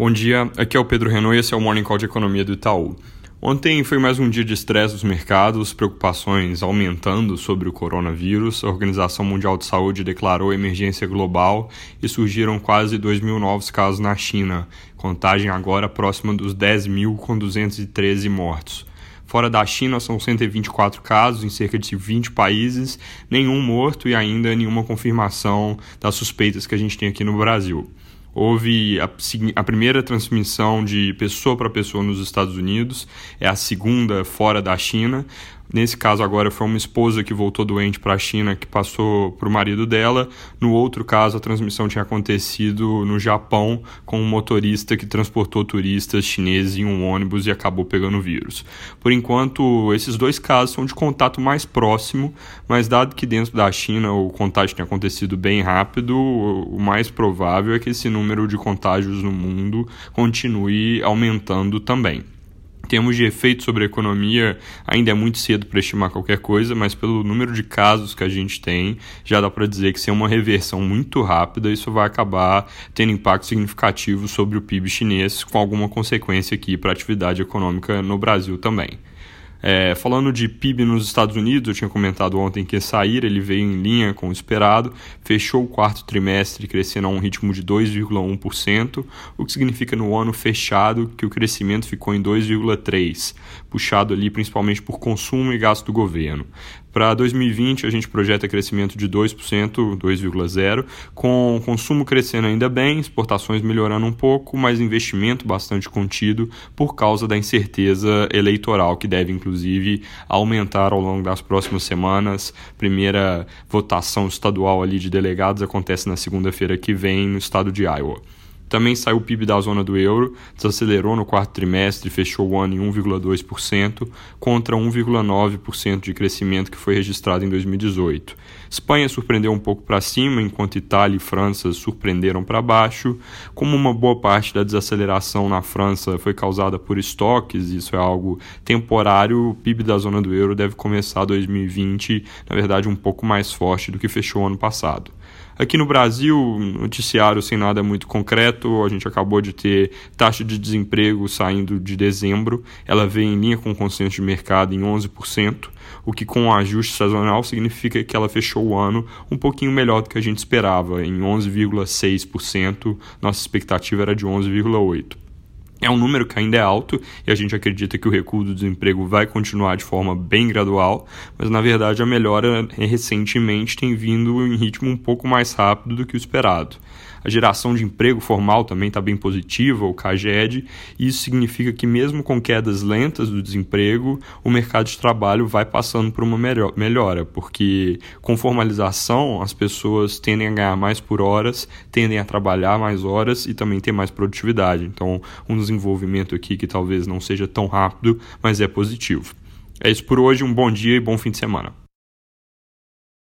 Bom dia, aqui é o Pedro Renault e esse é o Morning Call de Economia do Itaú. Ontem foi mais um dia de estresse dos mercados, preocupações aumentando sobre o coronavírus. A Organização Mundial de Saúde declarou emergência global e surgiram quase 2 mil novos casos na China, contagem agora próxima dos 10 mil, com 213 mortos. Fora da China são 124 casos em cerca de 20 países, nenhum morto e ainda nenhuma confirmação das suspeitas que a gente tem aqui no Brasil. Houve a, a primeira transmissão de pessoa para pessoa nos Estados Unidos, é a segunda fora da China. Nesse caso agora foi uma esposa que voltou doente para a China que passou para o marido dela. No outro caso a transmissão tinha acontecido no Japão com um motorista que transportou turistas chineses em um ônibus e acabou pegando o vírus. Por enquanto esses dois casos são de contato mais próximo, mas dado que dentro da China o contágio tinha acontecido bem rápido, o mais provável é que esse número de contágios no mundo continue aumentando também termos de efeito sobre a economia, ainda é muito cedo para estimar qualquer coisa, mas pelo número de casos que a gente tem, já dá para dizer que se é uma reversão muito rápida, isso vai acabar tendo impacto significativo sobre o PIB chinês, com alguma consequência aqui para a atividade econômica no Brasil também. É, falando de PIB nos Estados Unidos, eu tinha comentado ontem que ia sair, ele veio em linha com o esperado, fechou o quarto trimestre crescendo a um ritmo de 2,1%, o que significa no ano fechado que o crescimento ficou em 2,3%, puxado ali principalmente por consumo e gasto do governo. Para 2020, a gente projeta crescimento de 2%, 2,0%, com consumo crescendo ainda bem, exportações melhorando um pouco, mas investimento bastante contido por causa da incerteza eleitoral, que deve inclusive aumentar ao longo das próximas semanas. Primeira votação estadual ali de delegados acontece na segunda-feira que vem no estado de Iowa. Também saiu o PIB da zona do euro, desacelerou no quarto trimestre fechou o ano em 1,2%, contra 1,9% de crescimento que foi registrado em 2018. Espanha surpreendeu um pouco para cima, enquanto Itália e França surpreenderam para baixo. Como uma boa parte da desaceleração na França foi causada por estoques, isso é algo temporário, o PIB da zona do euro deve começar 2020, na verdade, um pouco mais forte do que fechou ano passado. Aqui no Brasil, noticiário sem nada muito concreto, a gente acabou de ter taxa de desemprego saindo de dezembro, ela veio em linha com o consenso de mercado em 11%, o que com o ajuste sazonal significa que ela fechou o ano um pouquinho melhor do que a gente esperava, em 11,6%, nossa expectativa era de 11,8%. É um número que ainda é alto e a gente acredita que o recuo do desemprego vai continuar de forma bem gradual, mas na verdade a melhora recentemente tem vindo em ritmo um pouco mais rápido do que o esperado. A geração de emprego formal também está bem positiva, o CAGED, isso significa que, mesmo com quedas lentas do desemprego, o mercado de trabalho vai passando por uma melhora, porque com formalização as pessoas tendem a ganhar mais por horas, tendem a trabalhar mais horas e também ter mais produtividade. Então, um desenvolvimento aqui que talvez não seja tão rápido, mas é positivo. É isso por hoje, um bom dia e bom fim de semana.